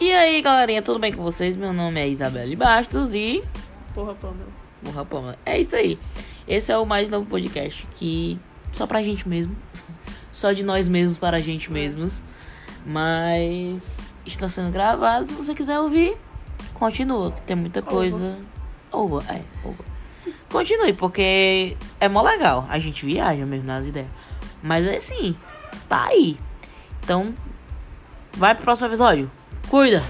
E aí, galerinha, tudo bem com vocês? Meu nome é Isabelle Bastos e. Porra, Pamela. Porra, Pamela. É isso aí. Esse é o mais novo podcast que. Só pra gente mesmo. Só de nós mesmos para a gente mesmos. Mas. Está sendo gravado. Se você quiser ouvir, continua. Tem muita coisa. Ouva, é, ouva. Continue, porque é mó legal. A gente viaja mesmo nas ideias. Mas é assim, tá aí. Então, vai pro próximo episódio. 贵的，